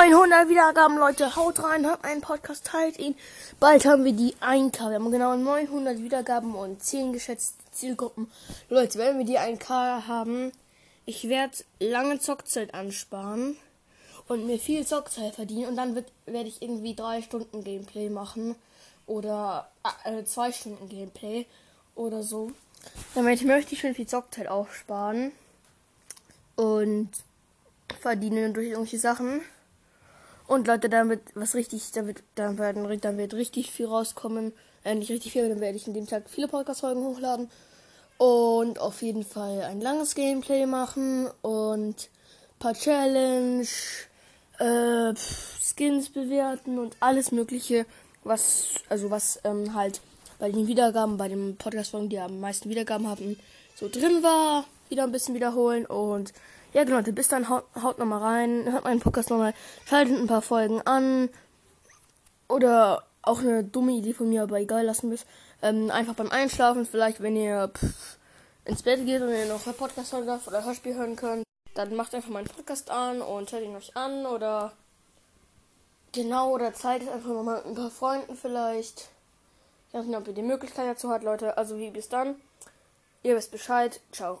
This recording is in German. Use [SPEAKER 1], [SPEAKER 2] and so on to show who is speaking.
[SPEAKER 1] 900 Wiedergaben, Leute. Haut rein, hört einen Podcast, teilt ihn. Bald haben wir die 1K. Wir haben genau 900 Wiedergaben und 10 geschätzte Zielgruppen. Leute, wenn wir die 1K haben, ich werde lange Zockzeit ansparen und mir viel Zockzeit verdienen. Und dann werde ich irgendwie 3 Stunden Gameplay machen. Oder 2 äh, Stunden Gameplay. Oder so. Damit möchte ich schon viel Zockzeit aufsparen. Und verdienen durch irgendwelche Sachen. Und Leute, wird was richtig, wird, dann werden, dann wird richtig viel rauskommen. Äh, nicht richtig viel, dann werde ich in dem Tag viele Podcast-Folgen hochladen. Und auf jeden Fall ein langes Gameplay machen und paar Challenge, äh, Skins bewerten und alles mögliche, was, also was ähm, halt bei den Wiedergaben, bei den Podcast-Folgen, die am meisten Wiedergaben haben, so drin war, wieder ein bisschen wiederholen und ja, genau, bis dann haut, haut nochmal rein, hört meinen Podcast nochmal, schaltet ein paar Folgen an. Oder auch eine dumme Idee von mir, aber egal, lassen wir. Ähm, einfach beim Einschlafen, vielleicht, wenn ihr pff, ins Bett geht und ihr noch ein Podcast hören darf oder Hörspiel hören könnt, dann macht einfach meinen Podcast an und hört ihn euch an oder genau, oder zeigt einfach nochmal ein paar Freunden vielleicht. Ich weiß nicht, ob ihr die Möglichkeit dazu habt, Leute. Also wie bis dann. Ihr wisst Bescheid. Ciao.